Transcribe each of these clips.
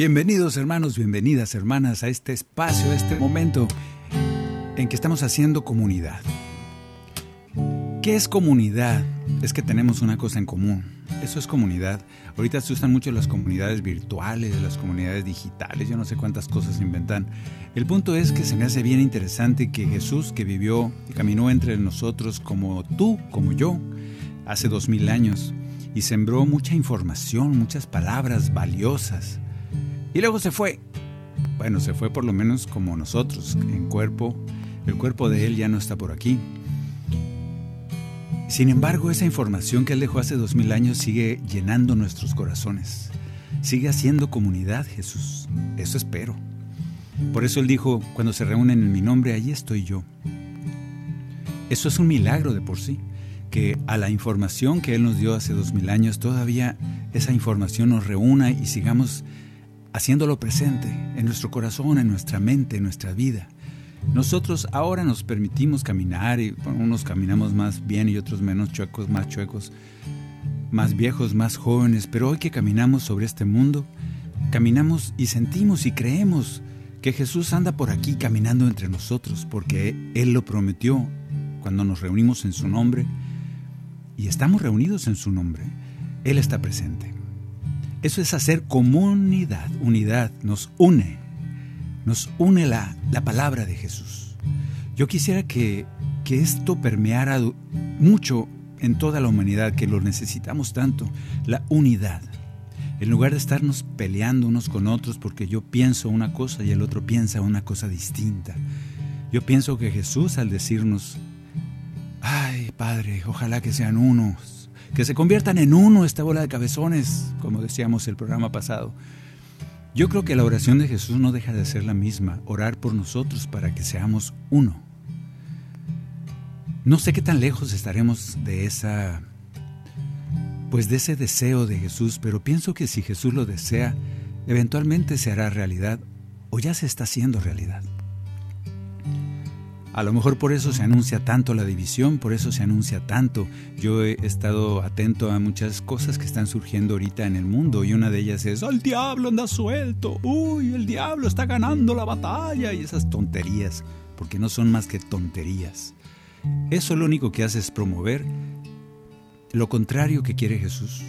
Bienvenidos hermanos, bienvenidas hermanas a este espacio, a este momento en que estamos haciendo comunidad. ¿Qué es comunidad? Es que tenemos una cosa en común. Eso es comunidad. Ahorita se usan mucho las comunidades virtuales, las comunidades digitales, yo no sé cuántas cosas inventan. El punto es que se me hace bien interesante que Jesús, que vivió y caminó entre nosotros como tú, como yo, hace dos mil años, y sembró mucha información, muchas palabras valiosas. Y luego se fue. Bueno, se fue por lo menos como nosotros, en cuerpo. El cuerpo de Él ya no está por aquí. Sin embargo, esa información que Él dejó hace dos mil años sigue llenando nuestros corazones. Sigue haciendo comunidad, Jesús. Eso espero. Por eso Él dijo, cuando se reúnen en mi nombre, allí estoy yo. Eso es un milagro de por sí, que a la información que Él nos dio hace dos mil años, todavía esa información nos reúna y sigamos haciéndolo presente en nuestro corazón, en nuestra mente, en nuestra vida. Nosotros ahora nos permitimos caminar y unos caminamos más bien y otros menos chuecos, más chuecos, más viejos, más jóvenes, pero hoy que caminamos sobre este mundo, caminamos y sentimos y creemos que Jesús anda por aquí caminando entre nosotros porque Él lo prometió cuando nos reunimos en su nombre y estamos reunidos en su nombre. Él está presente. Eso es hacer comunidad, unidad, nos une nos une la, la palabra de Jesús. Yo quisiera que, que esto permeara mucho en toda la humanidad, que lo necesitamos tanto, la unidad. En lugar de estarnos peleando unos con otros porque yo pienso una cosa y el otro piensa una cosa distinta. Yo pienso que Jesús al decirnos, ay Padre, ojalá que sean unos, que se conviertan en uno esta bola de cabezones, como decíamos el programa pasado, yo creo que la oración de Jesús no deja de ser la misma, orar por nosotros para que seamos uno. No sé qué tan lejos estaremos de esa pues de ese deseo de Jesús, pero pienso que si Jesús lo desea, eventualmente se hará realidad o ya se está haciendo realidad. A lo mejor por eso se anuncia tanto la división, por eso se anuncia tanto. Yo he estado atento a muchas cosas que están surgiendo ahorita en el mundo y una de ellas es, el diablo anda suelto! ¡Uy, el diablo está ganando la batalla! Y esas tonterías, porque no son más que tonterías. Eso lo único que hace es promover lo contrario que quiere Jesús,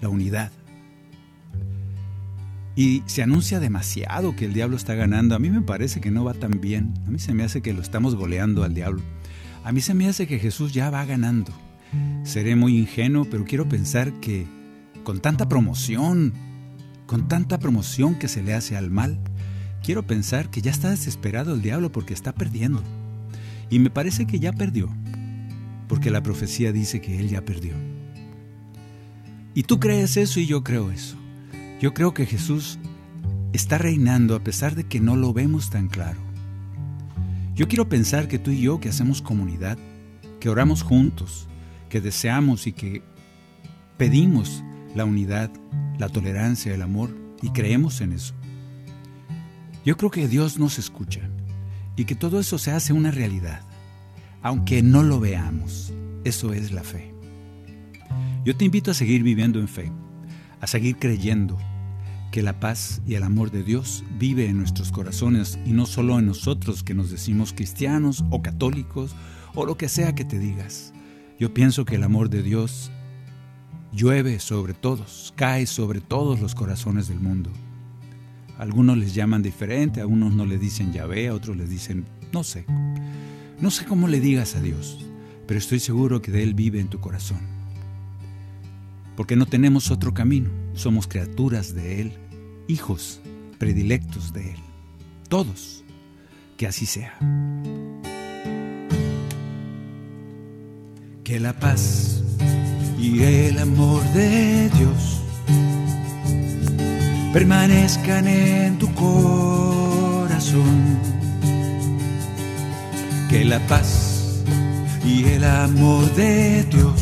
la unidad. Y se anuncia demasiado que el diablo está ganando. A mí me parece que no va tan bien. A mí se me hace que lo estamos goleando al diablo. A mí se me hace que Jesús ya va ganando. Seré muy ingenuo, pero quiero pensar que con tanta promoción, con tanta promoción que se le hace al mal, quiero pensar que ya está desesperado el diablo porque está perdiendo. Y me parece que ya perdió, porque la profecía dice que él ya perdió. Y tú crees eso y yo creo eso. Yo creo que Jesús está reinando a pesar de que no lo vemos tan claro. Yo quiero pensar que tú y yo que hacemos comunidad, que oramos juntos, que deseamos y que pedimos la unidad, la tolerancia, el amor y creemos en eso. Yo creo que Dios nos escucha y que todo eso se hace una realidad, aunque no lo veamos. Eso es la fe. Yo te invito a seguir viviendo en fe, a seguir creyendo, que la paz y el amor de Dios vive en nuestros corazones y no solo en nosotros que nos decimos cristianos o católicos o lo que sea que te digas. Yo pienso que el amor de Dios llueve sobre todos, cae sobre todos los corazones del mundo. Algunos les llaman diferente, a unos no le dicen Yahvé, a otros les dicen, no sé. No sé cómo le digas a Dios, pero estoy seguro que de Él vive en tu corazón. Porque no tenemos otro camino, somos criaturas de Él, hijos predilectos de Él. Todos, que así sea. Que la paz y el amor de Dios permanezcan en tu corazón. Que la paz y el amor de Dios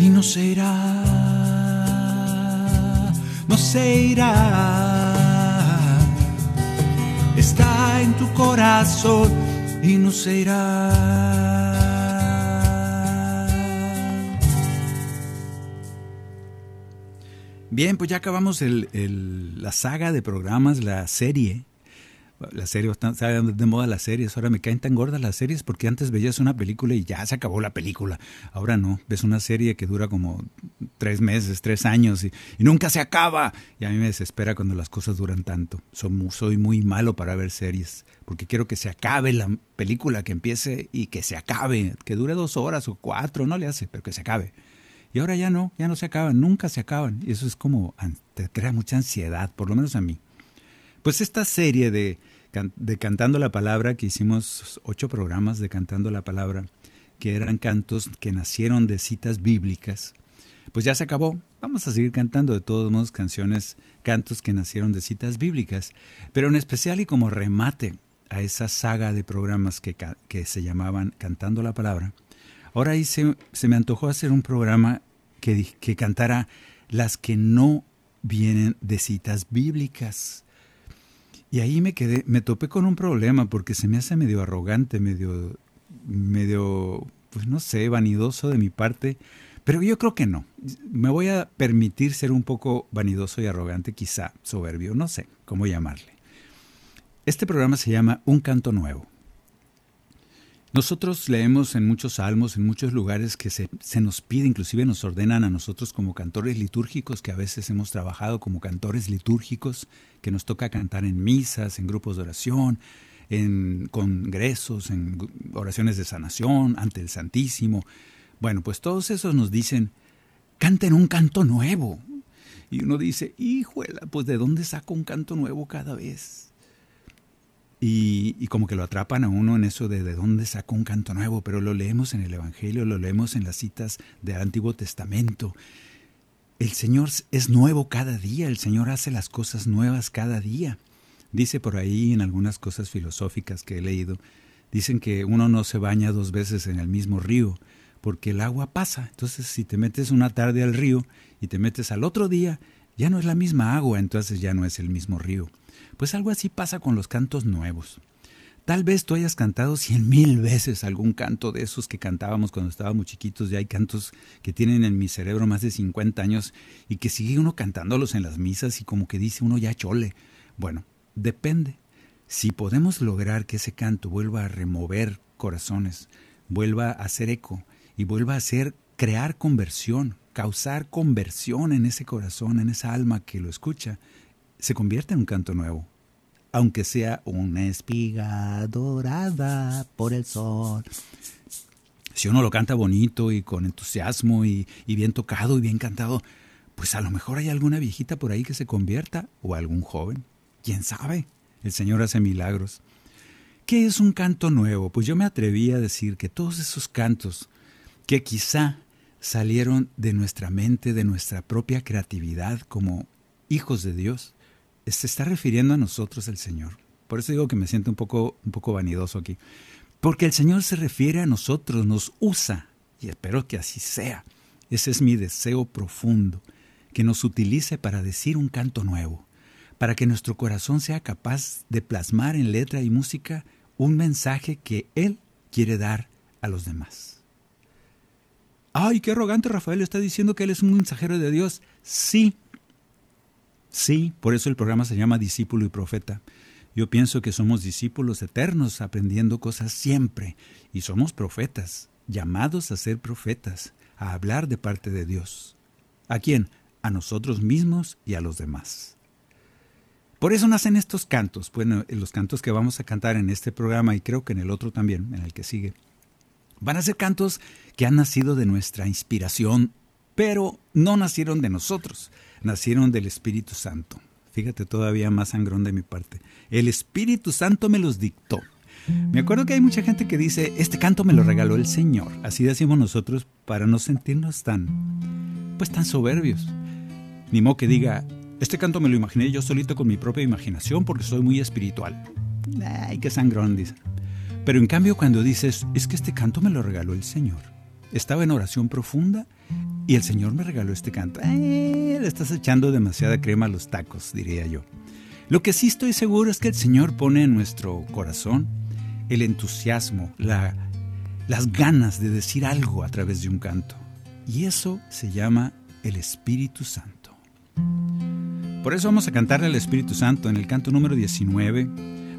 y no se irá. No se irá. Está en tu corazón y no se irá. Bien, pues ya acabamos la saga de programas, la serie. La serie, está de moda las series. Ahora me caen tan gordas las series porque antes veías una película y ya se acabó la película. Ahora no, ves una serie que dura como tres meses, tres años y, nunca se acaba. Y a mí me desespera cuando las cosas duran tanto. Soy, soy muy malo para ver series porque quiero que se acabe la película, que empiece y que se acabe, que dure dos horas o cuatro, no le hace, pero que se acabe. Y ahora ya no, ya no se acaban, nunca se acaban. Y eso es como, te crea mucha ansiedad, por lo menos a mí. Pues esta serie de, de Cantando la Palabra, que hicimos ocho programas de Cantando la Palabra, que eran cantos que nacieron de citas bíblicas, pues ya se acabó. Vamos a seguir cantando de todos modos canciones, cantos que nacieron de citas bíblicas, pero en especial y como remate a esa saga de programas que, que se llamaban Cantando la Palabra, Ahora se, se, me antojó hacer un programa que, que cantara las que no vienen de citas bíblicas. Y ahí me quedé, me topé con un problema porque se me hace medio arrogante, medio, medio, pues no sé, vanidoso de mi parte. Pero yo creo que no. Me voy a permitir ser un poco vanidoso y arrogante, quizá soberbio, no sé cómo llamarle. Este programa se llama Un Canto Nuevo. Nosotros leemos en muchos salmos, en muchos lugares que se, se, nos pide, inclusive nos ordenan a nosotros como cantores litúrgicos, que a veces hemos trabajado como cantores litúrgicos, que nos toca cantar en misas, en grupos de oración, en congresos, en oraciones de sanación, ante el Santísimo. Bueno, pues todos esos nos dicen, canten un canto nuevo. Y uno dice, híjole, pues ¿de dónde saco un canto nuevo cada vez? Y, y, como que lo atrapan a uno en eso de de dónde sacó un canto nuevo, pero lo leemos en el Evangelio, lo leemos en las citas del Antiguo Testamento. El Señor es nuevo cada día, el Señor hace las cosas nuevas cada día. Dice por ahí en algunas cosas filosóficas que he leído, dicen que uno no se baña dos veces en el mismo río, porque el agua pasa. Entonces si te metes una tarde al río y te metes al otro día, ya no es la misma agua, entonces ya no es el mismo río. Pues algo así pasa con los cantos nuevos. Tal vez tú hayas cantado cien mil veces algún canto de esos que cantábamos cuando estábamos chiquitos. Ya hay cantos que tienen en mi cerebro más de 50 años y que sigue uno cantándolos en las misas y como que dice uno ya chole. Bueno, depende. Si podemos lograr que ese canto vuelva a remover corazones, vuelva a hacer eco y vuelva a hacer crear conversión, causar conversión en ese corazón, en esa alma que lo escucha, se convierte en un canto nuevo, aunque sea una espiga dorada por el sol. Si uno lo canta bonito y con entusiasmo y, y bien tocado y bien cantado, pues a lo mejor hay alguna viejita por ahí que se convierta o algún joven. ¿Quién sabe? El Señor hace milagros. ¿Qué es un canto nuevo? Pues yo me atreví a decir que todos esos cantos que quizá salieron de nuestra mente, de nuestra propia creatividad como hijos de Dios, se está refiriendo a nosotros el Señor. Por eso digo que me siento un poco, un poco vanidoso aquí. Porque el Señor se refiere a nosotros, nos usa, y espero que así sea. Ese es mi deseo profundo, que nos utilice para decir un canto nuevo, para que nuestro corazón sea capaz de plasmar en letra y música un mensaje que Él quiere dar a los demás. ¡Ay, qué arrogante Rafael! Está diciendo que Él es un mensajero de Dios. Sí, sí, por eso el programa se llama Discípulo y Profeta. Yo pienso que somos discípulos eternos aprendiendo cosas siempre y somos profetas, llamados a ser profetas, a hablar de parte de Dios. ¿A quién? A nosotros mismos y a los demás. Por eso nacen estos cantos, bueno, los cantos que vamos a cantar en este programa y creo que en el otro también, en el que sigue. Van a ser cantos que han nacido de nuestra inspiración, pero no nacieron de nosotros, nacieron del Espíritu Santo. Fíjate todavía más sangrón de mi parte. El Espíritu Santo me los dictó. Me acuerdo que hay mucha gente que dice, este canto me lo regaló el Señor. Así decimos nosotros para no sentirnos tan, pues tan soberbios. Ni modo que diga, este canto me lo imaginé yo solito con mi propia imaginación porque soy muy espiritual. Ay, qué sangrón, dice. Pero en cambio cuando dices, es que este canto me lo regaló el Señor. Estaba en oración profunda y el Señor me regaló este canto. le estás echando demasiada crema a los tacos, diría yo. Lo que sí estoy seguro es que el Señor pone en nuestro corazón el entusiasmo, la, las ganas de decir algo a través de un canto. Y eso se llama el Espíritu Santo. Por eso vamos a cantarle al Espíritu Santo en el canto número 19.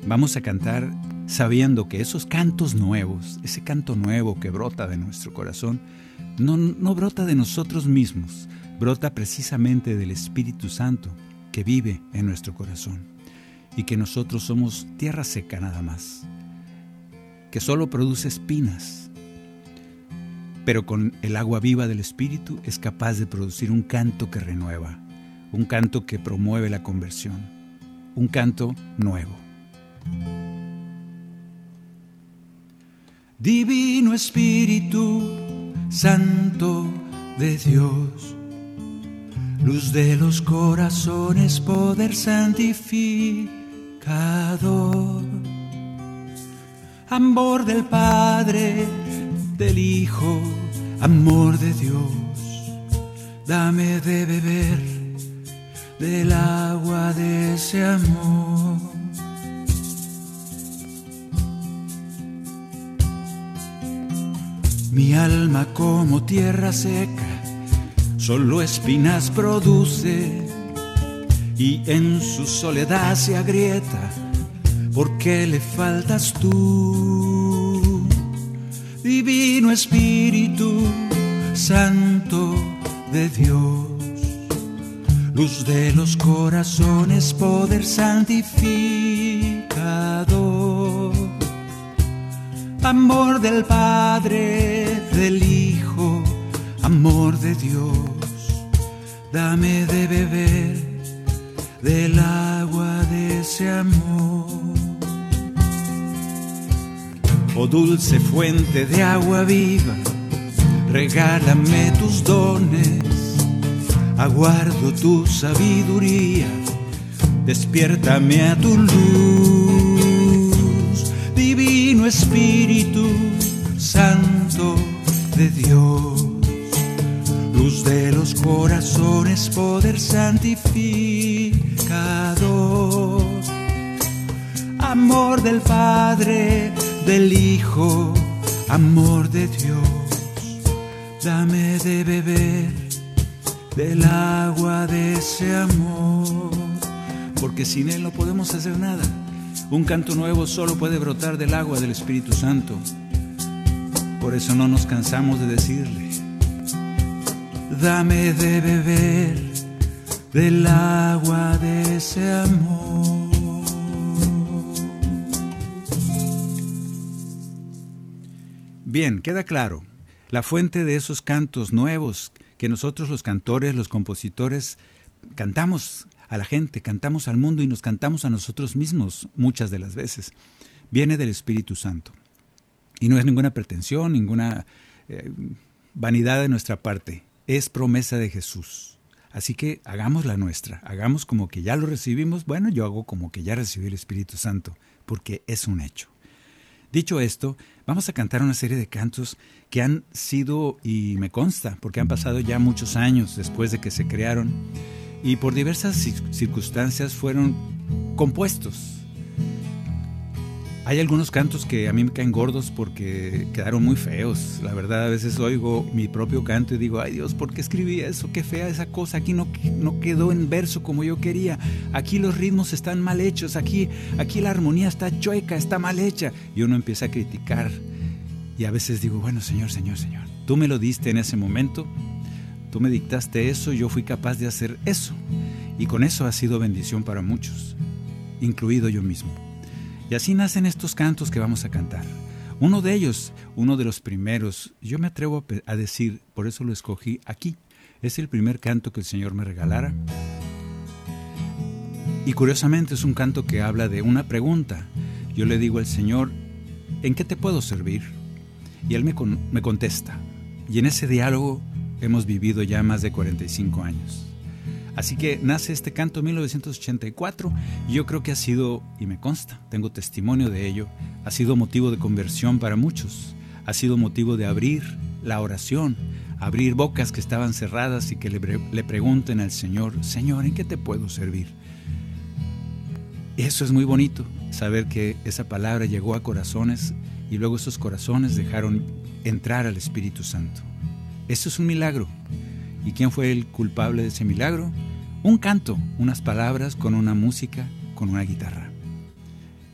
Vamos a cantar sabiendo que esos cantos nuevos, ese canto nuevo que brota de nuestro corazón, no, brota de nosotros mismos, brota precisamente del Espíritu Santo que vive en nuestro corazón y que nosotros somos tierra seca nada más, que solo produce espinas, pero con el agua viva del Espíritu es capaz de producir un canto que renueva, un canto que promueve la conversión, un canto nuevo. Divino Espíritu Santo de Dios, luz de los corazones, poder santificador, amor del Padre, del Hijo, amor de Dios, dame de beber del agua de ese amor. Mi alma como tierra seca, solo espinas produce y en su soledad se agrieta porque le faltas tú. Divino Espíritu Santo de Dios luz de los corazones, poder santificador, amor del Padre, del Hijo, amor de Dios, dame de beber del agua de ese amor. Oh dulce fuente de agua viva, regálame tus dones. Aguardo tu sabiduría, despiértame a tu luz, Espíritu Santo de Dios, luz de los corazones, poder santificador, amor del Padre, del Hijo, amor de Dios, dame de beber del agua de ese amor, porque sin Él no podemos hacer nada. Un canto nuevo solo puede brotar del agua del Espíritu Santo. Por eso no nos cansamos de decirle, dame de beber del agua de ese amor. Bien, queda claro, la fuente de esos cantos nuevos que nosotros los cantores, los compositores, cantamos a la gente, cantamos al mundo y nos cantamos a nosotros mismos muchas de las veces. Viene del Espíritu Santo. Y no es ninguna pretensión, ninguna eh, vanidad de nuestra parte. Es promesa de Jesús. Así que hagamos la nuestra, hagamos como que ya lo recibimos. Bueno, yo hago como que ya recibí el Espíritu Santo, porque es un hecho. Dicho esto, vamos a cantar una serie de cantos que han sido, y me consta, porque han pasado ya muchos años después de que se crearon, y por diversas circunstancias fueron compuestos. Hay algunos cantos que a mí me caen gordos porque quedaron muy feos. La verdad, a veces oigo mi propio canto y digo, ay Dios, ¿por qué escribí eso? Qué fea esa cosa. Aquí no, no quedó en verso como yo quería. Aquí los ritmos están mal hechos. Aquí, aquí la armonía está chueca, está mal hecha. Y uno empieza a criticar. Y a veces digo, bueno, Señor, Señor, Señor, tú me lo diste en ese momento. Tú me dictaste eso, yo fui capaz de hacer eso. Y con eso ha sido bendición para muchos, incluido yo mismo. Y así nacen estos cantos que vamos a cantar. Uno de ellos, uno de los primeros, yo me atrevo a decir, por eso lo escogí aquí, es el primer canto que el Señor me regalara. Y curiosamente es un canto que habla de una pregunta. Yo le digo al Señor, ¿en qué te puedo servir? Y Él me, me contesta. Y en ese diálogo hemos vivido ya más de 45 años. Así que nace este canto en 1984 y yo creo que ha sido, y me consta, tengo testimonio de ello, ha sido motivo de conversión para muchos, ha sido motivo de abrir la oración, abrir bocas que estaban cerradas y que le, le pregunten al Señor, Señor, ¿en qué te puedo servir? Eso es muy bonito, saber que esa palabra llegó a corazones y luego esos corazones dejaron entrar al Espíritu Santo. Eso es un milagro. ¿Y quién fue el culpable de ese milagro? Un canto, unas palabras con una música, con una guitarra.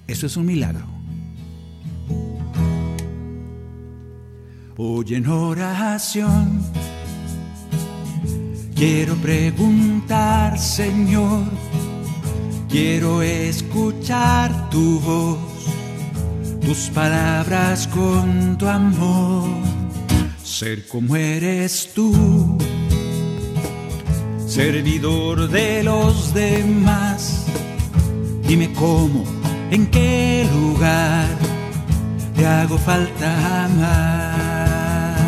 Eso es un milagro. Hoy en oración quiero preguntar, Señor, quiero escuchar tu voz, tus palabras con tu amor ser como eres tú, servidor de los demás. Dime cómo, en qué lugar te hago falta más.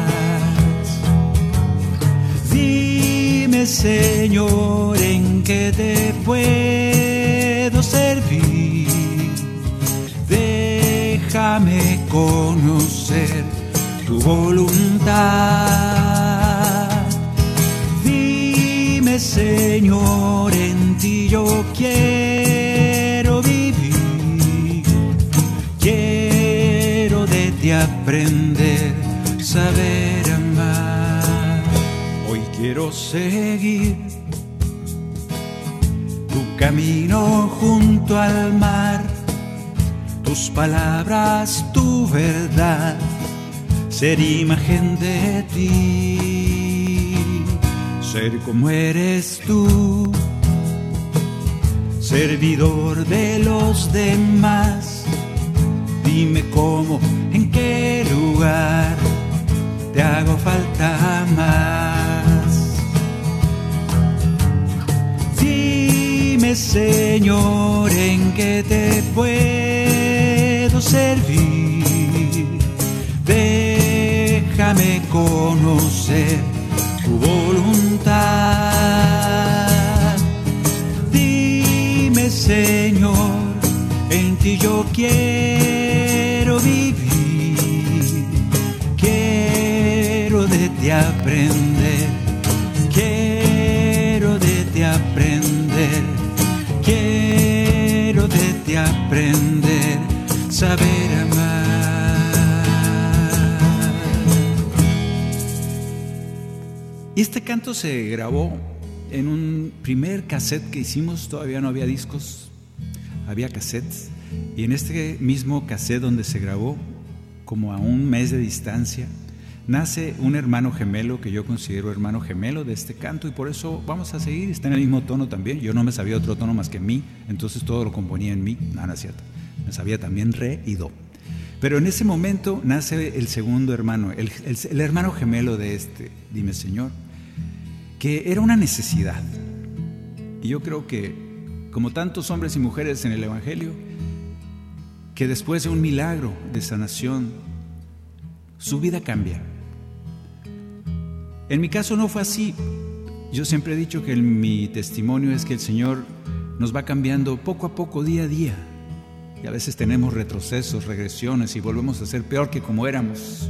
Dime, Señor, en qué te puedo servir. Déjame conocer tu voluntad. Dime, Señor, en ti yo quiero vivir. Quiero de ti aprender, saber amar. Hoy quiero seguir tu camino junto al mar, tus palabras, tu verdad ser imagen de ti, ser como eres tú, servidor de los demás. Dime cómo, en qué lugar te hago falta más. Dime, Señor, en qué te puedo servir déjame conocer tu voluntad. Dime, Señor, en ti yo quiero vivir, quiero de ti aprender, quiero de ti aprender, quiero de ti aprender, saber este canto se grabó en un primer cassette que hicimos, todavía no había discos, había cassettes. Y en este mismo cassette donde se grabó, como a un mes de distancia, nace un hermano gemelo que yo considero hermano gemelo de este canto y por eso vamos a seguir, está en el mismo tono también. Yo no me sabía otro tono más que mi, entonces todo lo componía en mi, nada, no es cierto. Me sabía también re y do. Pero en ese momento nace el segundo hermano, el, el hermano gemelo de este, dime Señor, que era una necesidad. Y yo creo que, como tantos hombres y mujeres en el Evangelio, que después de un milagro de sanación, su vida cambia. En mi caso no fue así. Yo siempre he dicho que mi testimonio es que el Señor nos va cambiando poco a poco, día a día. Y a veces tenemos retrocesos, regresiones y volvemos a ser peor que como éramos.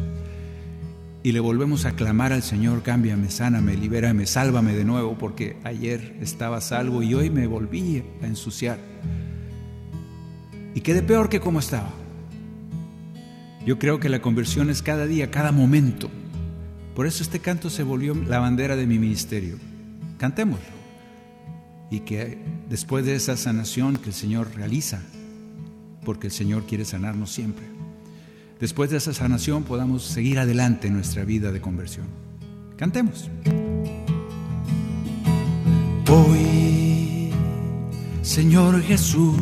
Y le volvemos a clamar al Señor, cámbiame, sáname, libérame, sálvame de nuevo, porque ayer estaba salvo y hoy me volví a ensuciar. Y quedé peor que como estaba. Yo creo que la conversión es cada día, cada momento. Por eso este canto se volvió la bandera de mi ministerio. Cantémoslo. Y que después de esa sanación que el Señor realiza, porque el Señor quiere sanarnos siempre. Después de esa sanación podamos seguir adelante en nuestra vida de conversión. Cantemos. Hoy, Señor Jesús,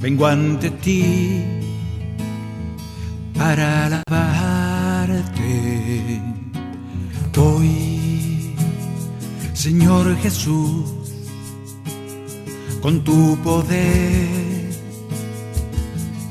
vengo ante ti para alabarte. Hoy, Señor Jesús, con tu poder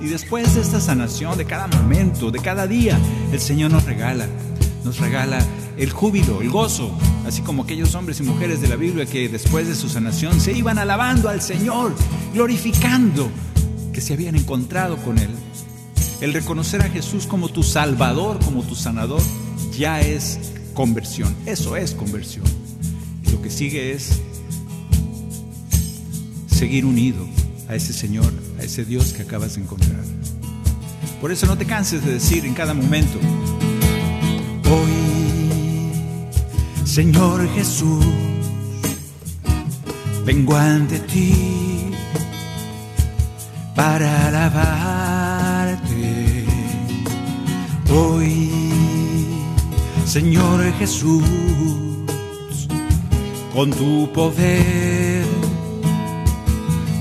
Y después de esta sanación, de cada momento, de cada día, el Señor nos regala, nos regala el júbilo, el gozo, así como aquellos hombres y mujeres de la Biblia que después de su sanación se iban alabando al Señor, glorificando que se habían encontrado con Él. El reconocer a Jesús como tu Salvador, como tu sanador, ya es conversión. Eso es conversión. Y lo que sigue es seguir unido a ese Señor, a ese Dios que acabas de encontrar. Por eso no te canses de decir en cada momento, hoy, Señor Jesús, vengo ante ti para alabarte. Hoy, Señor Jesús, con tu poder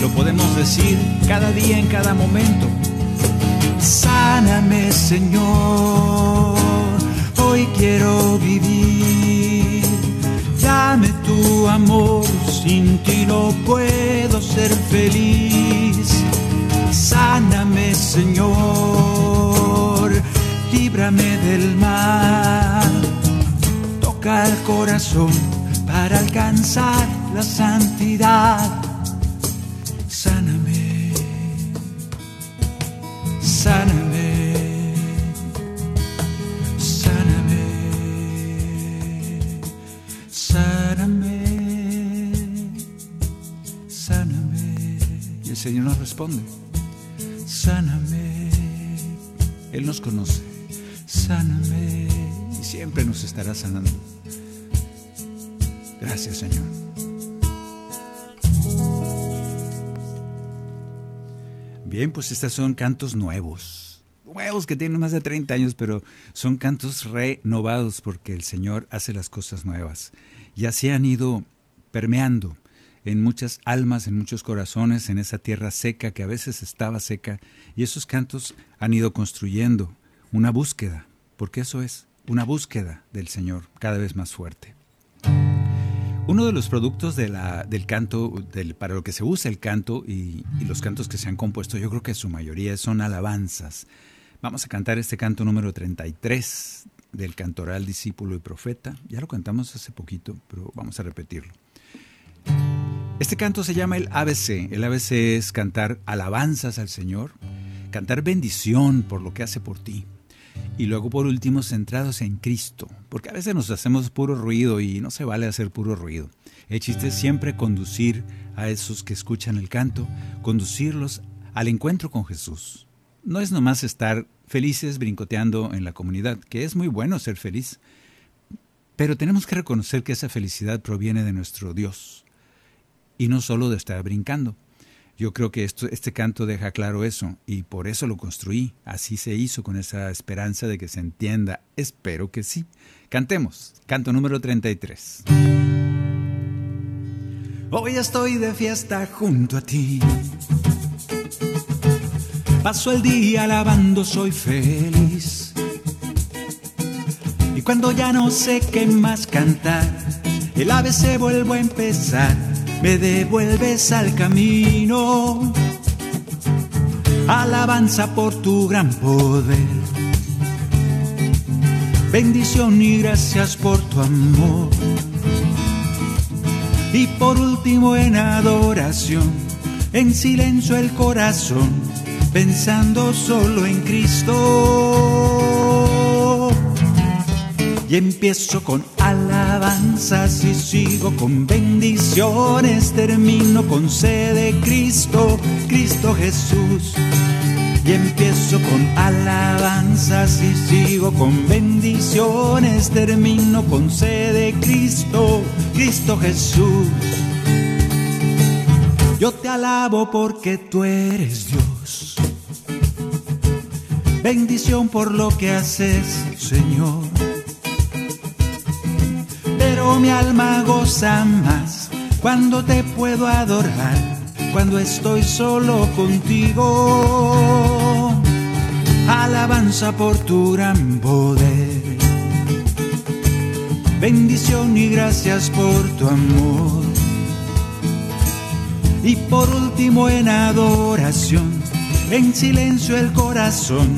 lo podemos decir cada día, en cada momento. Sáname, Señor, hoy quiero vivir. Dame tu amor, sin ti no puedo ser feliz. Sáname, Señor, líbrame del mal. Toca el corazón para alcanzar la santidad sáname. Él nos conoce, sáname. Y siempre nos estará sanando. Gracias, Señor. Bien, pues estos son cantos nuevos. Nuevos que tienen más de 30 años, pero son cantos renovados porque el Señor hace las cosas nuevas. Ya se han ido permeando en muchas almas, en muchos corazones, en esa tierra seca que a veces estaba seca. Y esos cantos han ido construyendo una búsqueda, porque eso es, una búsqueda del Señor cada vez más fuerte. Uno de los productos del canto, para lo que se usa el canto y, y, los cantos que se han compuesto, yo creo que su mayoría son alabanzas. Vamos a cantar este canto número 33 del cantoral discípulo y profeta. Ya lo cantamos hace poquito, pero vamos a repetirlo. Este canto se llama el ABC. El ABC es cantar alabanzas al Señor, cantar bendición por lo que hace por ti. Y luego por último centrados en Cristo, porque a veces nos hacemos puro ruido y no se vale hacer puro ruido. El chiste es siempre conducir a esos que escuchan el canto, conducirlos al encuentro con Jesús. No es nomás estar felices brincoteando en la comunidad, que es muy bueno ser feliz, pero tenemos que reconocer que esa felicidad proviene de nuestro Dios y no solo de estar brincando. Yo creo que esto, este canto deja claro eso y por eso lo construí. Así se hizo con esa esperanza de que se entienda. Espero que sí. Cantemos. Canto número 33. Hoy estoy de fiesta junto a ti. Paso el día alabando, soy feliz. Y cuando ya no sé qué más cantar, el ave se vuelvo a empezar me devuelves al camino. Alabanza por tu gran poder. Bendición y gracias por tu amor. Y por último en adoración, en silencio el corazón, pensando solo en Cristo. Y empiezo con alabanzas y sigo con bendiciones, termino con sede Cristo, Cristo Jesús. Y empiezo con alabanzas y sigo con bendiciones, termino con sede Cristo, Cristo Jesús. Yo te alabo porque tú eres Dios. Bendición por lo que haces, Señor mi alma goza más cuando te puedo adorar, cuando estoy solo contigo. Alabanza por tu gran poder. Bendición y gracias por tu amor. Y por último en adoración, en silencio el corazón,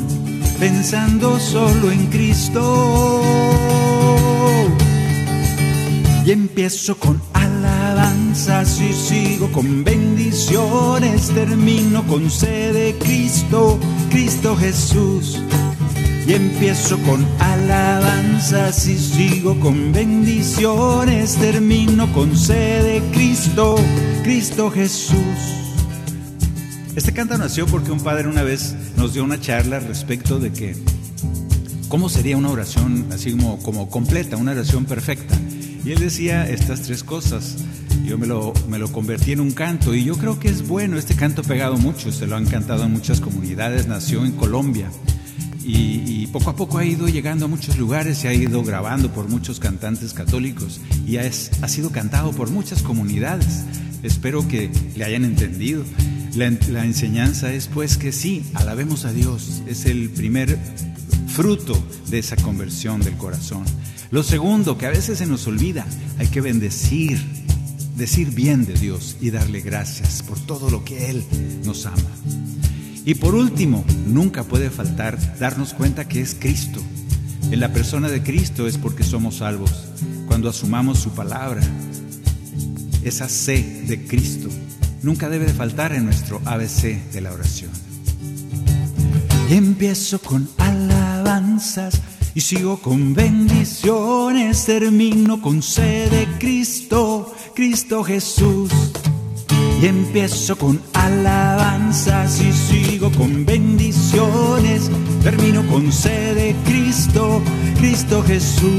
pensando solo en Cristo y empiezo con alabanzas y sigo con bendiciones, termino con sede Cristo, Cristo Jesús. Y empiezo con alabanzas y sigo con bendiciones, termino con sede Cristo, Cristo Jesús. Este canto nació porque un padre una vez nos dio una charla respecto de que cómo sería una oración así como, como completa, una oración perfecta. Y él decía estas tres cosas. Yo me lo, me lo convertí en un canto y yo creo que es bueno. Este canto ha pegado mucho, se lo han cantado en muchas comunidades, nació en Colombia. Y, poco a poco ha ido llegando a muchos lugares, se ha ido grabando por muchos cantantes católicos y ha, ha sido cantado por muchas comunidades. Espero que le hayan entendido. La, la enseñanza es pues que sí, alabemos a Dios, es el primer fruto de esa conversión del corazón. Lo segundo, que a veces se nos olvida, hay que bendecir, decir bien de Dios y darle gracias por todo lo que Él nos ama. Y por último, nunca puede faltar darnos cuenta que es Cristo. En la persona de Cristo es porque somos salvos. Cuando asumamos su palabra, esa C de Cristo nunca debe de faltar en nuestro ABC de la oración. empiezo con alabanzas y sigo con bendiciones, termino con sede Cristo, Cristo Jesús. Y empiezo con alabanzas y sigo con bendiciones, termino con sede Cristo, Cristo Jesús.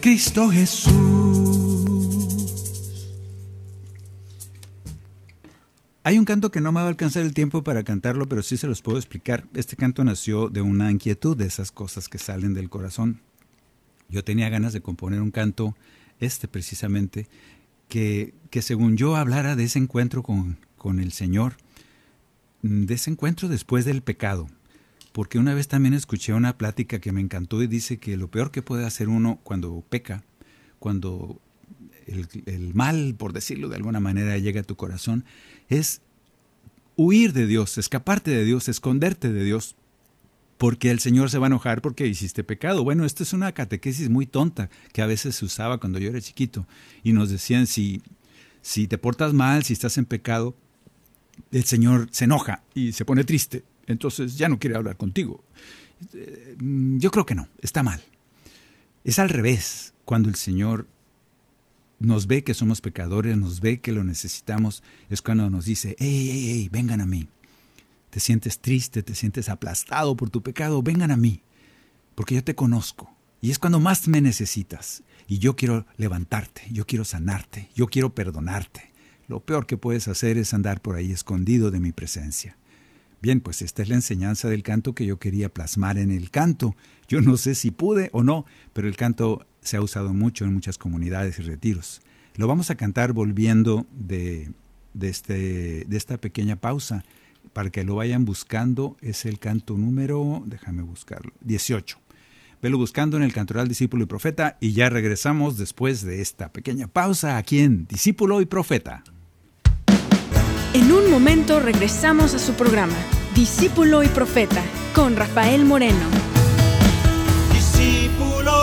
Cristo Jesús. Hay un canto que no me va a alcanzar el tiempo para cantarlo, pero sí se los puedo explicar. Este canto nació de una inquietud, de esas cosas que salen del corazón. Yo tenía ganas de componer un canto, este precisamente, que, que según yo hablara de ese encuentro con, con el Señor, de ese encuentro después del pecado. Porque una vez también escuché una plática que me encantó y dice que lo peor que puede hacer uno cuando peca, cuando el, mal, por decirlo de alguna manera, llega a tu corazón, es huir de Dios, escaparte de Dios, esconderte de Dios, porque el Señor se va a enojar porque hiciste pecado. Bueno, esto es una catequesis muy tonta que a veces se usaba cuando yo era chiquito y nos decían si, si te portas mal, si estás en pecado, el Señor se enoja y se pone triste, entonces ya no quiere hablar contigo. Eh, yo creo que no, está mal. Es al revés, cuando el Señor nos ve que somos pecadores, nos ve que lo necesitamos, es cuando nos dice, hey, hey, hey, vengan a mí. Te sientes triste, te sientes aplastado por tu pecado, vengan a mí, porque yo te conozco. Y es cuando más me necesitas. Y yo quiero levantarte, yo quiero sanarte, yo quiero perdonarte. Lo peor que puedes hacer es andar por ahí escondido de mi presencia. Bien, pues esta es la enseñanza del canto que yo quería plasmar en el canto. Yo no sé si pude o no, pero el canto se ha usado mucho en muchas comunidades y retiros. Lo vamos a cantar volviendo de, este, de esta pequeña pausa para que lo vayan buscando. Es el canto número, déjame buscarlo, 18. Velo buscando en el Cantoral Discípulo y Profeta y ya regresamos después de esta pequeña pausa aquí en Discípulo y Profeta. En un momento regresamos a su programa, Discípulo y Profeta, con Rafael Moreno.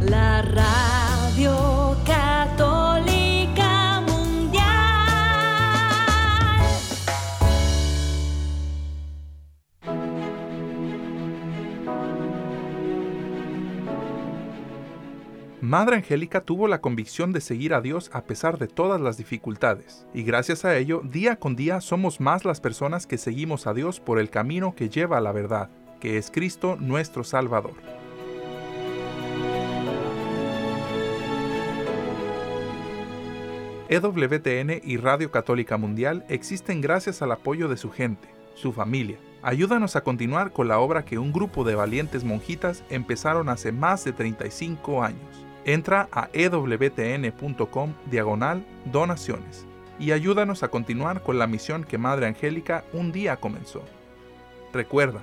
La radio católica mundial. Madre Angélica tuvo la convicción de seguir a Dios a pesar de todas las dificultades, y gracias a ello, día con día somos más las personas que seguimos a Dios por el camino que lleva a la verdad, que es Cristo nuestro Salvador. EWTN y Radio Católica Mundial existen gracias al apoyo de su gente, su familia. Ayúdanos a continuar con la obra que un grupo de valientes monjitas empezaron hace más de 35 años. Entra a ewtn.com diagonal donaciones y ayúdanos a continuar con la misión que Madre Angélica un día comenzó. Recuerda,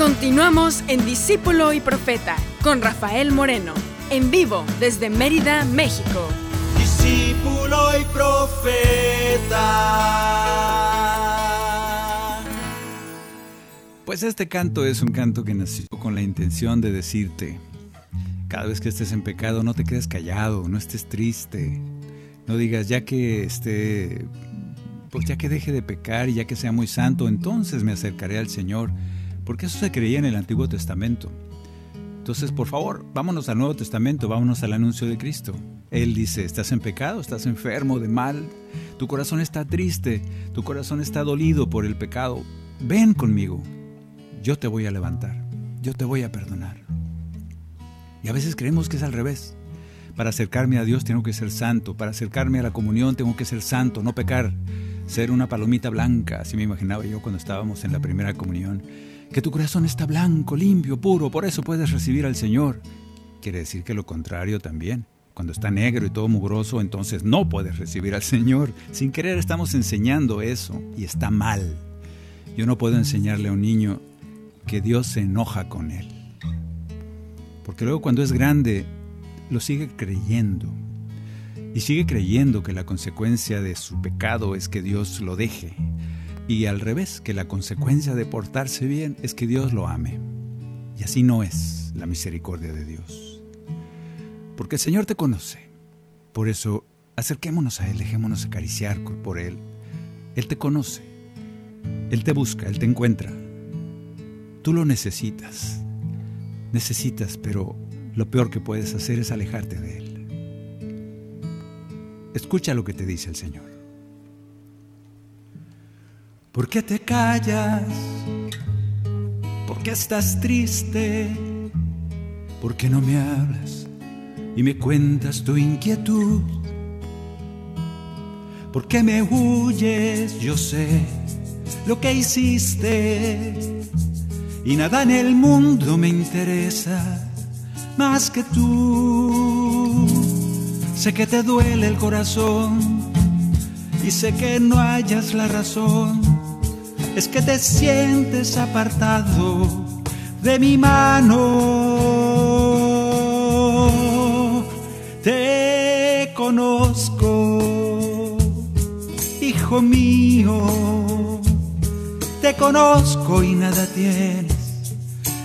Continuamos en Discípulo y Profeta con Rafael Moreno, en vivo desde Mérida, México. Discípulo y profeta. Pues este canto es un canto que nació con la intención de decirte, cada vez que estés en pecado no te quedes callado, no estés triste, no digas ya que esté, pues ya que deje de pecar y ya que sea muy santo, entonces me acercaré al Señor, porque eso se creía en el Antiguo Testamento. Entonces, por favor, vámonos al Nuevo Testamento, vámonos al anuncio de Cristo. Él dice, estás en pecado, estás enfermo de mal, tu corazón está triste, tu corazón está dolido por el pecado. Ven conmigo, yo te voy a levantar, yo te voy a perdonar. Y a veces creemos que es al revés. Para acercarme a Dios tengo que ser santo, para acercarme a la comunión tengo que ser santo, no pecar, ser una palomita blanca, así me imaginaba yo cuando estábamos en la primera comunión que tu corazón está blanco, limpio, puro, por eso puedes recibir al Señor. Quiere decir que lo contrario también. Cuando está negro y todo mugroso, entonces no puedes recibir al Señor. Sin querer estamos enseñando eso y está mal. Yo no puedo enseñarle a un niño que Dios se enoja con él. Porque luego cuando es grande, lo sigue creyendo. Y sigue creyendo que la consecuencia de su pecado es que Dios lo deje, y al revés, que la consecuencia de portarse bien es que Dios lo ame. Y así no es la misericordia de Dios. Porque el Señor te conoce. Por eso, acerquémonos a Él, dejémonos acariciar por Él. Él te conoce. Él te busca, Él te encuentra. Tú lo necesitas. Necesitas, pero lo peor que puedes hacer es alejarte de Él. Escucha lo que te dice el Señor. ¿Por qué te callas? ¿Por qué estás triste? ¿Por qué no me hablas y me cuentas tu inquietud? ¿Por qué me huyes? Yo sé lo que hiciste y nada en el mundo me interesa más que tú. Sé que te duele el corazón y sé que no hayas la razón. Es que te sientes apartado de mi mano. Te conozco, hijo mío. Te conozco y nada tienes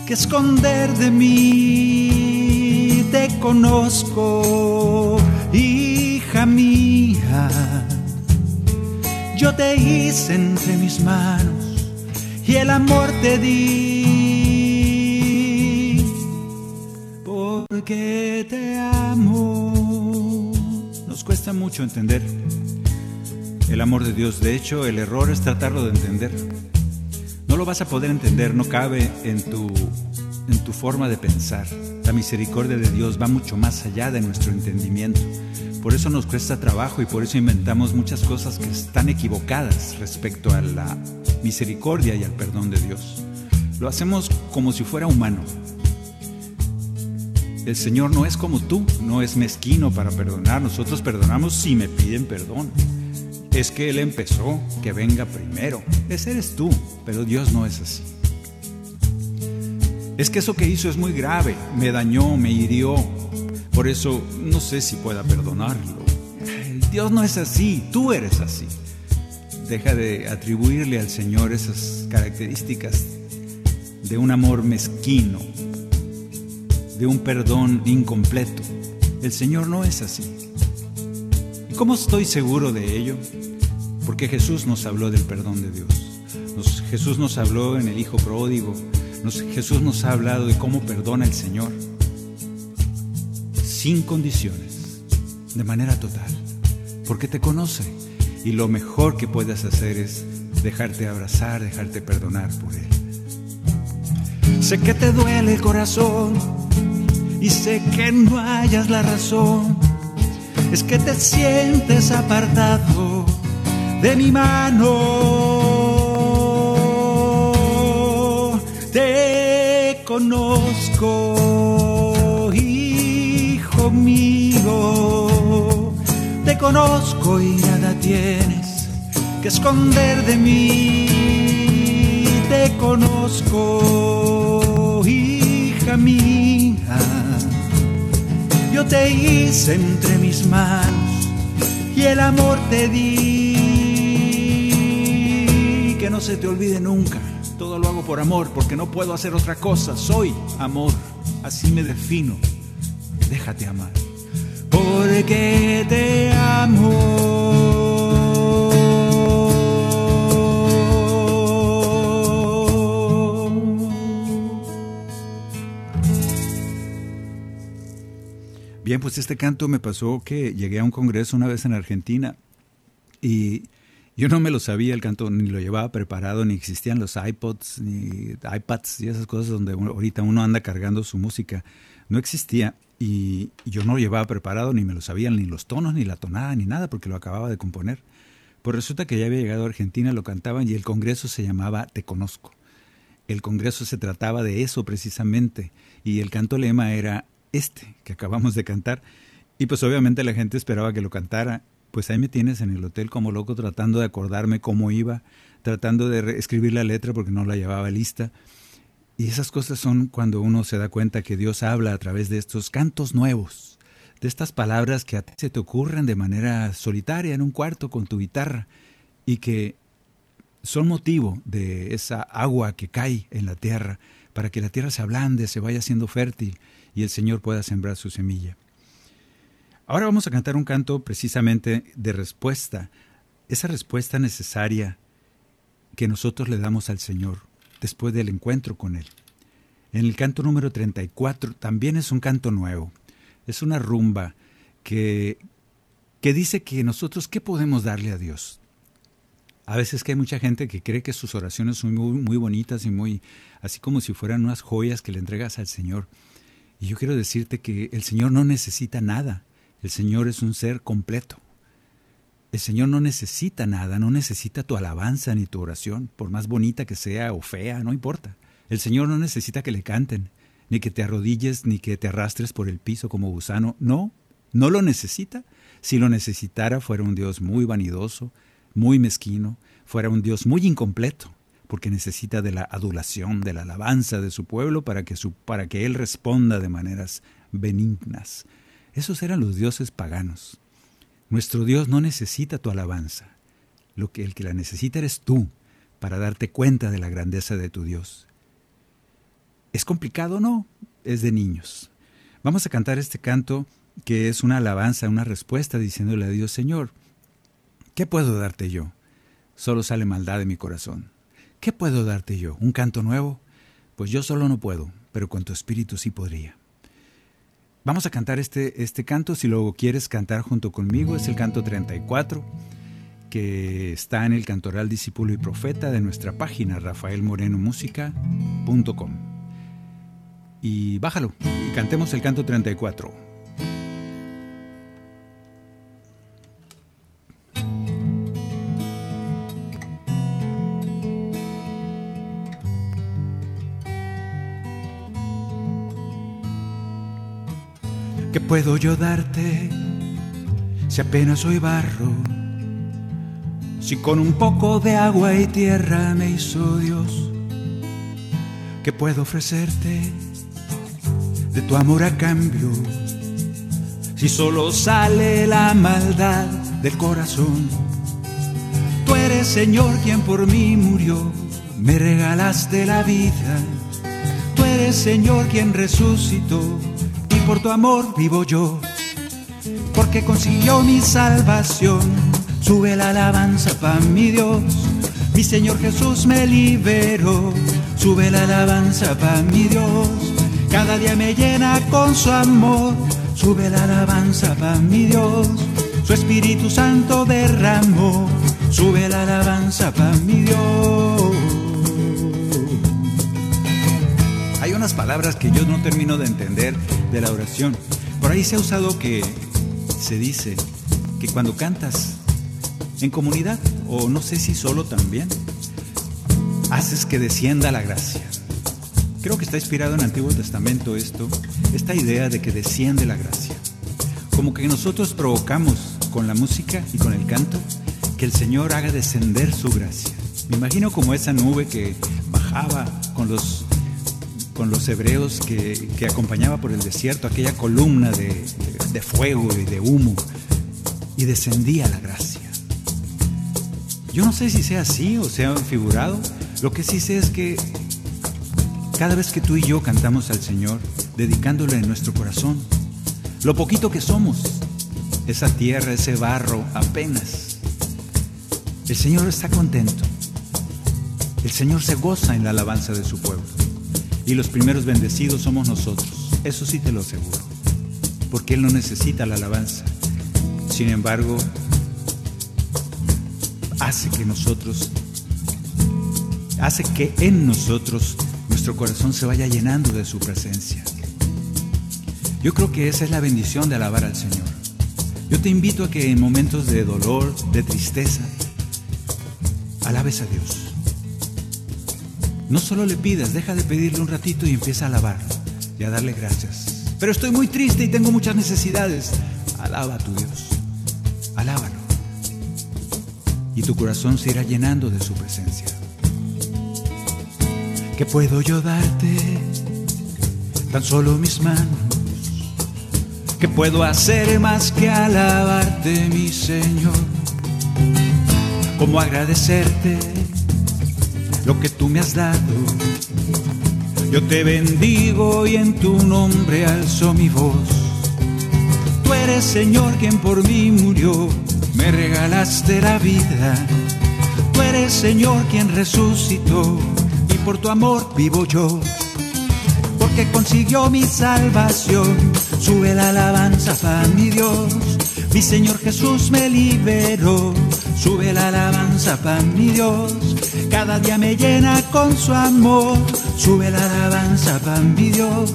que esconder de mí. Te conozco, hija mía. Yo te hice entre mis manos y el amor te di. Porque te amo. Nos cuesta mucho entender el amor de Dios. De hecho, el error es tratarlo de entender. No lo vas a poder entender, no cabe en tu, en tu forma de pensar. La misericordia de Dios va mucho más allá de nuestro entendimiento. Por eso nos cuesta trabajo y por eso inventamos muchas cosas que están equivocadas respecto a la misericordia y al perdón de Dios. Lo hacemos como si fuera humano. El Señor no es como tú, no es mezquino para perdonar. Nosotros perdonamos si me piden perdón. Es que Él empezó, que venga primero. Ese eres tú, pero Dios no es así. Es que eso que hizo es muy grave, me dañó, me hirió. Por eso no sé si pueda perdonarlo. Dios no es así, tú eres así. Deja de atribuirle al Señor esas características de un amor mezquino, de un perdón incompleto. El Señor no es así. ¿Y cómo estoy seguro de ello? Porque Jesús nos habló del perdón de Dios. Jesús nos habló en el Hijo Pródigo. Jesús nos ha hablado de cómo perdona el Señor. Sin condiciones, de manera total. Porque te conoce. Y lo mejor que puedes hacer es dejarte abrazar, dejarte perdonar por Él. Sé que te duele el corazón y sé que no hayas la razón. Es que te sientes apartado de mi mano. Te conozco, hijo mío. Conozco y nada tienes que esconder de mí. Te conozco, hija mía. Yo te hice entre mis manos y el amor te di. Que no se te olvide nunca. Todo lo hago por amor, porque no puedo hacer otra cosa. Soy amor. Así me defino. Déjate amar. Porque te amo. Bien, pues este canto me pasó que llegué a un congreso una vez en Argentina y yo no me lo sabía el canto, ni lo llevaba preparado, ni existían los iPods, ni iPads y esas cosas donde ahorita uno anda cargando su música. No existía y yo no llevaba preparado, ni me lo sabía, ni los tonos, ni la tonada, ni nada, porque lo acababa de componer. Pues resulta que ya había llegado a Argentina, lo cantaban y el congreso se llamaba Te Conozco. El congreso se trataba de eso precisamente y el canto lema era este que acabamos de cantar y pues obviamente la gente esperaba que lo cantara. Pues ahí me tienes en el hotel como loco tratando de acordarme cómo iba, tratando de escribir la letra porque no la llevaba lista. Y esas cosas son cuando uno se da cuenta que Dios habla a través de estos cantos nuevos, de estas palabras que a ti se te ocurren de manera solitaria en un cuarto con tu guitarra y que son motivo de esa agua que cae en la tierra para que la tierra se ablande, se vaya haciendo fértil y el Señor pueda sembrar su semilla. Ahora vamos a cantar un canto precisamente de respuesta, esa respuesta necesaria que nosotros le damos al Señor después del encuentro con Él. En el canto número 34 también es un canto nuevo, es una rumba que, que dice que nosotros, ¿qué podemos darle a Dios? A veces que hay mucha gente que cree que sus oraciones son muy, muy bonitas y muy así como si fueran unas joyas que le entregas al Señor. Y yo quiero decirte que el Señor no necesita nada. El Señor es un ser completo. El Señor no necesita nada, no necesita tu alabanza ni tu oración, por más bonita que sea o fea, no importa. El Señor no necesita que le canten, ni que te arrodilles, ni que te arrastres por el piso como gusano. No, no lo necesita. Si lo necesitara, fuera un Dios muy vanidoso, muy mezquino, fuera un Dios muy incompleto, porque necesita de la adulación, de la alabanza de su pueblo para que, para que Él responda de maneras benignas. Esos eran los dioses paganos. Nuestro Dios no necesita tu alabanza. Lo que el que la necesita eres tú para darte cuenta de la grandeza de tu Dios. ¿Es complicado? No, es de niños. Vamos a cantar este canto que es una alabanza, una respuesta diciéndole a Dios, Señor, ¿qué puedo darte yo? Solo sale maldad de mi corazón. ¿Qué puedo darte yo? ¿Un canto nuevo? Pues yo solo no puedo, pero con tu espíritu sí podría. Vamos a cantar este, este canto, si luego quieres cantar junto conmigo, es el canto 34, que está en el Cantoral Discípulo y Profeta de nuestra página rafaelmorenomusica.com. Y bájalo y cantemos el canto 34. Puedo yo darte si apenas soy barro? Si con un poco de agua y tierra me hizo Dios, ¿qué puedo ofrecerte de tu amor a cambio? Si solo sale la maldad del corazón, tú eres Señor quien por mí murió, me regalaste la vida, tú eres Señor quien resucitó por tu amor vivo yo, porque consiguió mi salvación. Sube la alabanza para mi Dios, mi Señor Jesús me liberó. Sube la alabanza para mi Dios, cada día me llena con su amor. Sube la alabanza para mi Dios, su Espíritu Santo derramó. Sube la alabanza para mi Dios. Unas palabras que yo no termino de entender de la oración. Por ahí se ha usado que se dice que cuando cantas en comunidad, o no sé si solo también, haces que descienda la gracia. Creo que está inspirado en el Antiguo Testamento esto, esta idea de que desciende la gracia. Como que nosotros provocamos con la música y con el canto que el Señor haga descender su gracia. Me imagino como esa nube que bajaba con los con los hebreos que, que, acompañaba por el desierto, aquella columna de, de, fuego y de humo, y descendía la gracia. Yo no sé si sea así o sea figurado, lo que sí sé es que cada vez que tú y yo cantamos al Señor, dedicándole en nuestro corazón, lo poquito que somos, esa tierra, ese barro, apenas, el Señor está contento. El Señor se goza en la alabanza de su pueblo. Y los primeros bendecidos somos nosotros. Eso sí te lo aseguro. Porque Él no necesita la alabanza. Sin embargo, hace que nosotros, hace que en nosotros nuestro corazón se vaya llenando de su presencia. Yo creo que esa es la bendición de alabar al Señor. Yo te invito a que en momentos de dolor, de tristeza, alabes a Dios. No solo le pidas, deja de pedirle un ratito y empieza a alabar y a darle gracias. Pero estoy muy triste y tengo muchas necesidades. Alaba a tu Dios. Alábalo. Y tu corazón se irá llenando de su presencia. ¿Qué puedo yo darte? Tan solo mis manos. ¿Qué puedo hacer más que alabarte, mi Señor? ¿Cómo agradecerte? Lo que tú me has dado. Yo te bendigo y en tu nombre alzo mi voz. Tú eres Señor quien por mí murió, me regalaste la vida. Tú eres Señor quien resucitó y por tu amor vivo yo. Porque consiguió mi salvación, sube la alabanza para mi Dios. Mi Señor Jesús me liberó, sube la alabanza para mi Dios. Cada día me llena con su amor, sube la alabanza para mi Dios.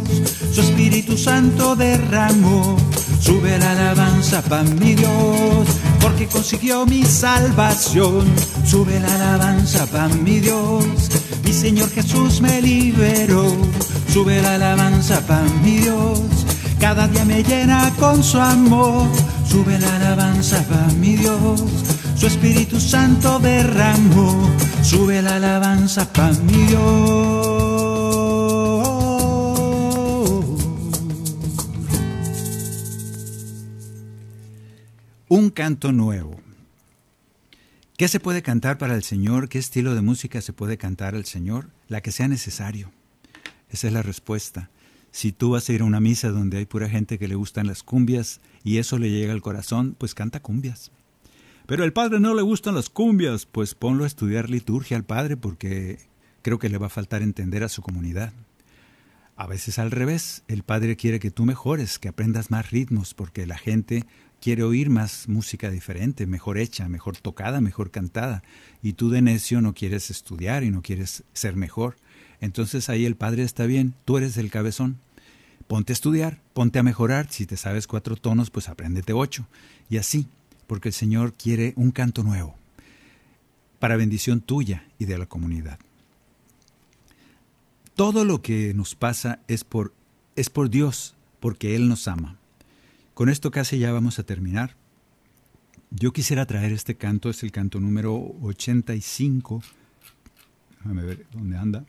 Su Espíritu Santo derramó, sube la alabanza para mi Dios. Porque consiguió mi salvación, sube la alabanza para mi Dios. Mi Señor Jesús me liberó, sube la alabanza para mi Dios. Cada día me llena con su amor, sube la alabanza para mi Dios. Su Espíritu Santo derramó, sube la alabanza para mi Dios. Un canto nuevo. ¿Qué se puede cantar para el Señor? ¿Qué estilo de música se puede cantar al Señor? La que sea necesario. Esa es la respuesta. Si tú vas a ir a una misa donde hay pura gente que le gustan las cumbias y eso le llega al corazón, pues canta cumbias. Pero al padre no le gustan las cumbias, pues ponlo a estudiar liturgia al padre porque creo que le va a faltar entender a su comunidad. A veces al revés, el padre quiere que tú mejores, que aprendas más ritmos, porque la gente quiere oír más música diferente, mejor hecha, mejor tocada, mejor cantada, y tú de necio no quieres estudiar y no quieres ser mejor. Entonces ahí el padre está bien, tú eres el cabezón. Ponte a estudiar, ponte a mejorar, si te sabes cuatro tonos, pues apréndete ocho. Y así, porque el Señor quiere un canto nuevo, para bendición tuya y de la comunidad. Todo lo que nos pasa es por, es por Dios, porque Él nos ama. Con esto casi ya vamos a terminar. Yo quisiera traer este canto, es el canto número 85. Déjame ver dónde anda.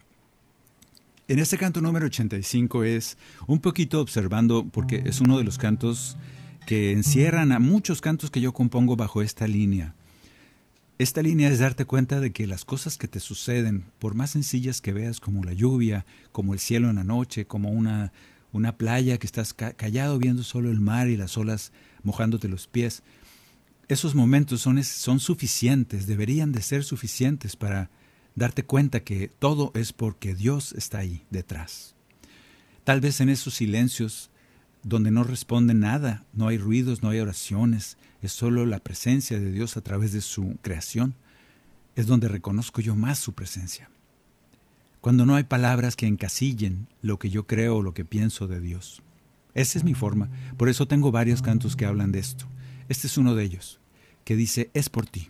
En este canto número 85 es un poquito observando, porque es uno de los cantos que encierran a muchos cantos que yo compongo bajo esta línea. Esta línea es darte cuenta de que las cosas que te suceden, por más sencillas que veas, como la lluvia, como el cielo en la noche, como una, una playa que estás callado viendo solo el mar y las olas mojándote los pies, esos momentos son, son suficientes, deberían de ser suficientes para darte cuenta que todo es porque Dios está ahí detrás. Tal vez en esos silencios donde no responde nada, no hay ruidos, no hay oraciones, es solo la presencia de Dios a través de su creación, es donde reconozco yo más su presencia. Cuando no hay palabras que encasillen lo que yo creo o lo que pienso de Dios. Esa es mi forma, por eso tengo varios cantos que hablan de esto. Este es uno de ellos, que dice, es por ti.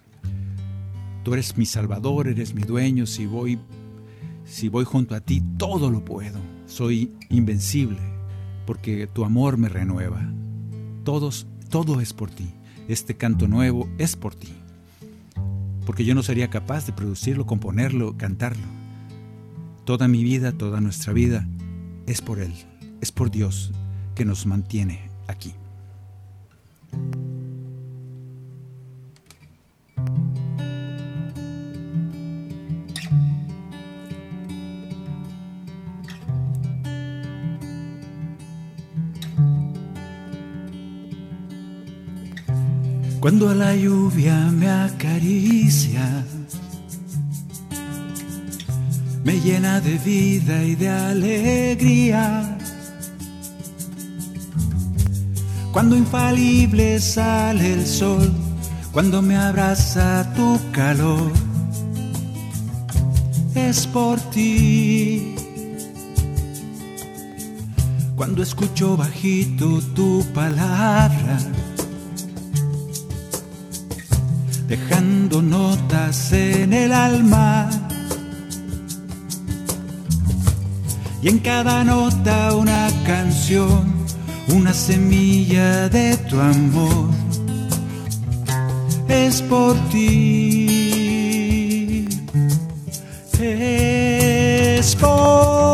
Tú eres mi salvador, eres mi dueño, si voy si voy junto a ti todo lo puedo. Soy invencible porque tu amor me renueva. Todos todo es por ti. Este canto nuevo es por ti. Porque yo no sería capaz de producirlo, componerlo, cantarlo. Toda mi vida, toda nuestra vida es por él, es por Dios que nos mantiene aquí. Cuando la lluvia me acaricia, me llena de vida y de alegría. Cuando infalible sale el sol, cuando me abraza tu calor, es por ti. Cuando escucho bajito tu palabra, notas en el alma. Y en cada nota una canción, una semilla de tu amor. Es por ti. Es por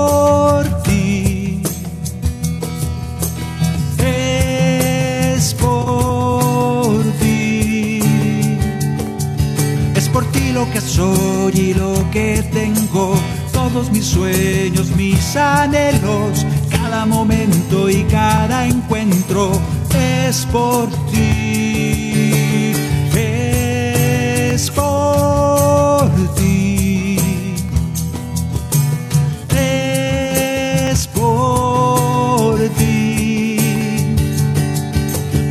soy y lo que tengo. Todos mis sueños, mis anhelos, cada momento y cada encuentro. es por ti, es por ti, es por ti.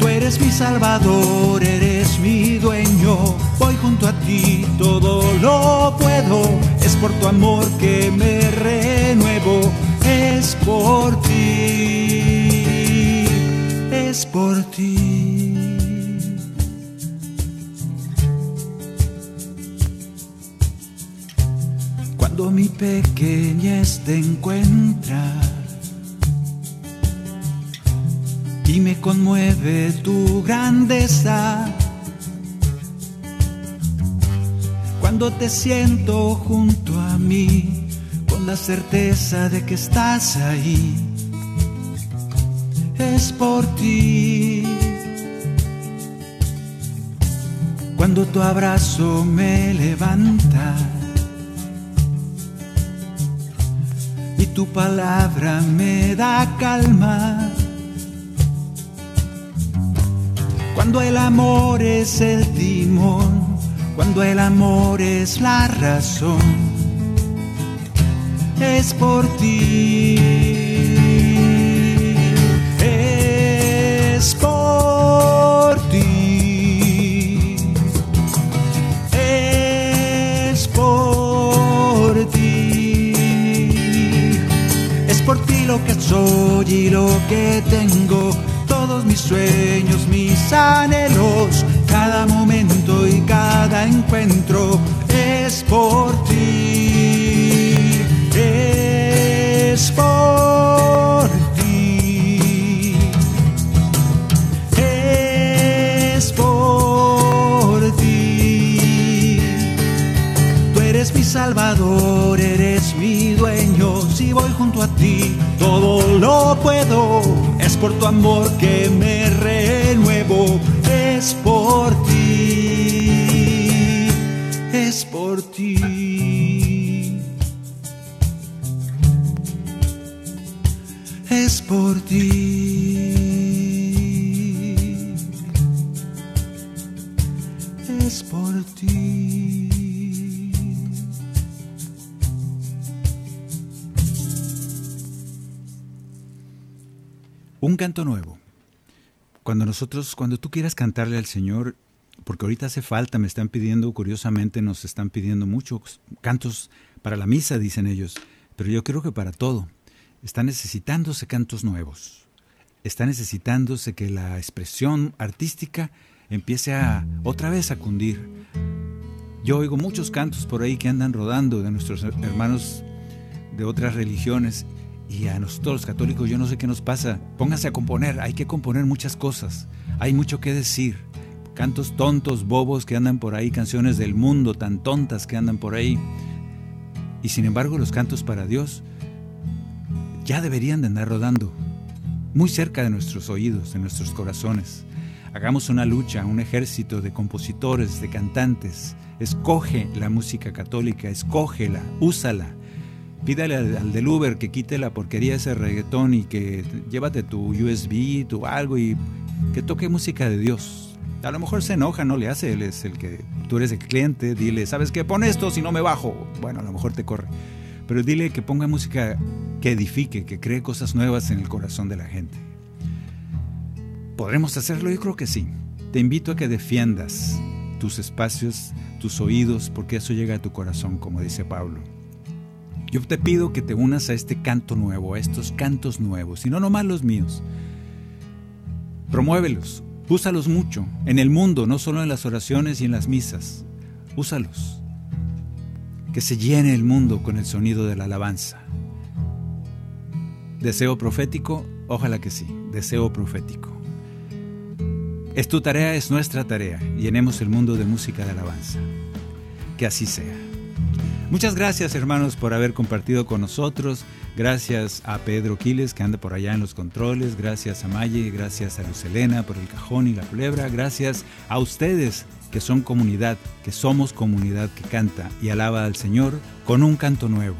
Tú eres mi salvador, todo lo puedo, es por tu amor que me renuevo, es por ti, es por ti. Cuando mi pequeñez te encuentra y me conmueve tu grandeza. Cuando te siento junto a mí con la certeza de que estás ahí, es por ti. Cuando tu abrazo me levanta y tu palabra me da calma. Cuando el amor es el timón, cuando el amor es la razón, es por ti. Es por ti. Es por ti. Es por ti lo que soy y lo que tengo, todos mis sueños, mis anhelos, cada momento y cada encuentro. Es por ti. Es por ti. Es por ti. Tú eres mi salvador, eres mi dueño. Si voy junto a ti, todo lo puedo. Es por tu amor que me renuevo. Es por ti. Es por ti. Es por ti. Es por ti. Un canto nuevo. Cuando nosotros, cuando tú quieras cantarle al Señor, porque ahorita hace falta, me están pidiendo, curiosamente nos están pidiendo muchos cantos para la misa, dicen ellos, pero yo creo que para todo. Está necesitándose cantos nuevos. Está necesitándose que la expresión artística empiece a otra vez a cundir. Yo oigo muchos cantos por ahí que andan rodando de nuestros hermanos de otras religiones y a nosotros los católicos yo no sé qué nos pasa. Pónganse a componer, hay que componer muchas cosas, hay mucho que decir. Cantos tontos, bobos que andan por ahí, canciones del mundo tan tontas que andan por ahí. Y sin embargo los cantos para Dios ya deberían de andar rodando, muy cerca de nuestros oídos, de nuestros corazones. Hagamos una lucha, un ejército de compositores, de cantantes. Escoge la música católica, escógela, úsala. Pídale al, al del Uber que quite la porquería de ese reggaetón y que llévate tu USB, tu algo y que toque música de Dios. A lo mejor se enoja, no le hace, él es el que tú eres el cliente, dile, ¿sabes qué? Pon esto si no me bajo. Bueno, a lo mejor te corre. Pero dile que ponga música que edifique, que cree cosas nuevas en el corazón de la gente. ¿Podremos hacerlo? Yo creo que sí. Te invito a que defiendas tus espacios, tus oídos, porque eso llega a tu corazón, como dice Pablo. Yo te pido que te unas a este canto nuevo, a estos cantos nuevos, y no nomás los míos. Promuévelos, úsalos mucho, en el mundo, no solo en las oraciones y en las misas. Úsalos. Que se llene el mundo con el sonido de la alabanza. Deseo profético, ojalá que sí, deseo profético. Es tu tarea, es nuestra tarea. Llenemos el mundo de música de alabanza. Que así sea. Muchas gracias hermanos por haber compartido con nosotros. Gracias a Pedro Quiles que anda por allá en los controles. Gracias a Maye, gracias a Luz Elena por el cajón y la culebra. Gracias a ustedes que son comunidad, que somos comunidad que canta y alaba al Señor con un canto nuevo.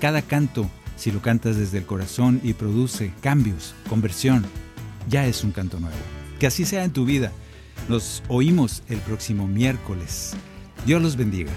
Cada canto, si lo cantas desde el corazón y produce cambios, conversión, ya es un canto nuevo. Que así sea en tu vida. Nos oímos el próximo miércoles. Dios los bendiga.